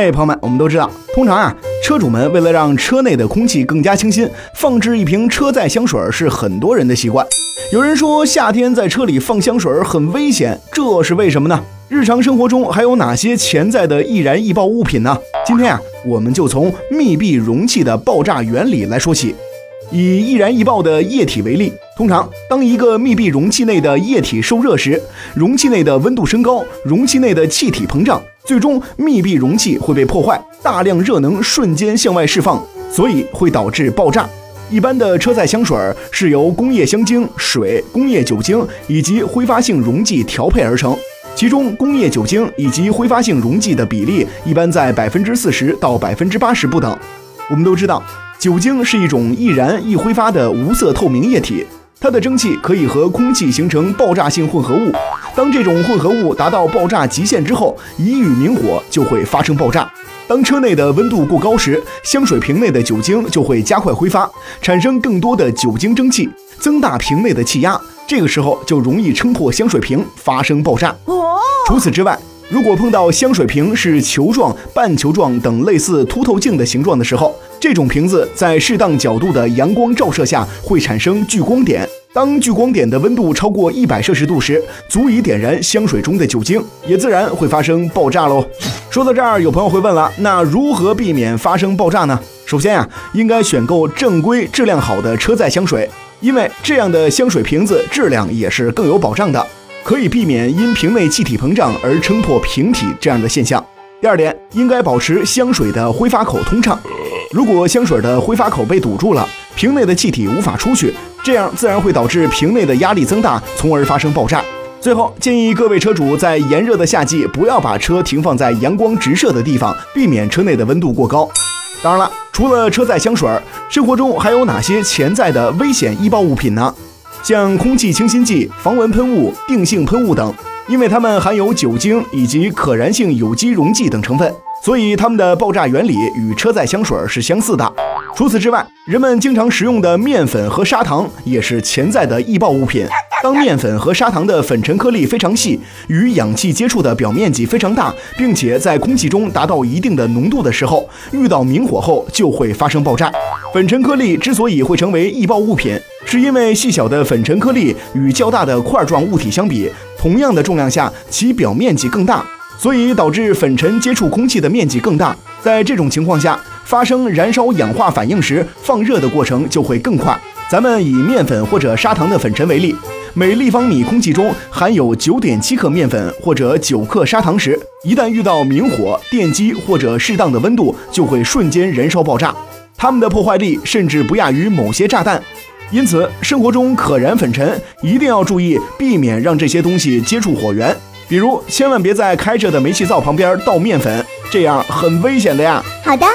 哎，朋友们，我们都知道，通常啊，车主们为了让车内的空气更加清新，放置一瓶车载香水是很多人的习惯。有人说夏天在车里放香水很危险，这是为什么呢？日常生活中还有哪些潜在的易燃易爆物品呢？今天啊，我们就从密闭容器的爆炸原理来说起。以易燃易爆的液体为例，通常当一个密闭容器内的液体受热时，容器内的温度升高，容器内的气体膨胀，最终密闭容器会被破坏，大量热能瞬间向外释放，所以会导致爆炸。一般的车载香水是由工业香精、水、工业酒精以及挥发性溶剂调配而成，其中工业酒精以及挥发性溶剂的比例一般在百分之四十到百分之八十不等。我们都知道。酒精是一种易燃易挥发的无色透明液体，它的蒸汽可以和空气形成爆炸性混合物。当这种混合物达到爆炸极限之后，一遇明火就会发生爆炸。当车内的温度过高时，香水瓶内的酒精就会加快挥发，产生更多的酒精蒸汽，增大瓶内的气压。这个时候就容易撑破香水瓶，发生爆炸。除此之外，如果碰到香水瓶是球状、半球状等类似凸透镜的形状的时候，这种瓶子在适当角度的阳光照射下会产生聚光点。当聚光点的温度超过一百摄氏度时，足以点燃香水中的酒精，也自然会发生爆炸喽。说到这儿，有朋友会问了，那如何避免发生爆炸呢？首先呀，应该选购正规、质量好的车载香水，因为这样的香水瓶子质量也是更有保障的。可以避免因瓶内气体膨胀而撑破瓶体这样的现象。第二点，应该保持香水的挥发口通畅。如果香水的挥发口被堵住了，瓶内的气体无法出去，这样自然会导致瓶内的压力增大，从而发生爆炸。最后，建议各位车主在炎热的夏季不要把车停放在阳光直射的地方，避免车内的温度过高。当然了，除了车载香水，生活中还有哪些潜在的危险易爆物品呢？像空气清新剂、防蚊喷雾、定性喷雾等，因为它们含有酒精以及可燃性有机溶剂等成分，所以它们的爆炸原理与车载香水是相似的。除此之外，人们经常食用的面粉和砂糖也是潜在的易爆物品。当面粉和砂糖的粉尘颗粒非常细，与氧气接触的表面积非常大，并且在空气中达到一定的浓度的时候，遇到明火后就会发生爆炸。粉尘颗粒之所以会成为易爆物品，是因为细小的粉尘颗粒与较大的块状物体相比，同样的重量下，其表面积更大，所以导致粉尘接触空气的面积更大。在这种情况下，发生燃烧氧化反应时，放热的过程就会更快。咱们以面粉或者砂糖的粉尘为例。每立方米空气中含有九点七克面粉或者九克砂糖时，一旦遇到明火、电击或者适当的温度，就会瞬间燃烧爆炸。它们的破坏力甚至不亚于某些炸弹。因此，生活中可燃粉尘一定要注意，避免让这些东西接触火源。比如，千万别在开着的煤气灶旁边倒面粉，这样很危险的呀。好的。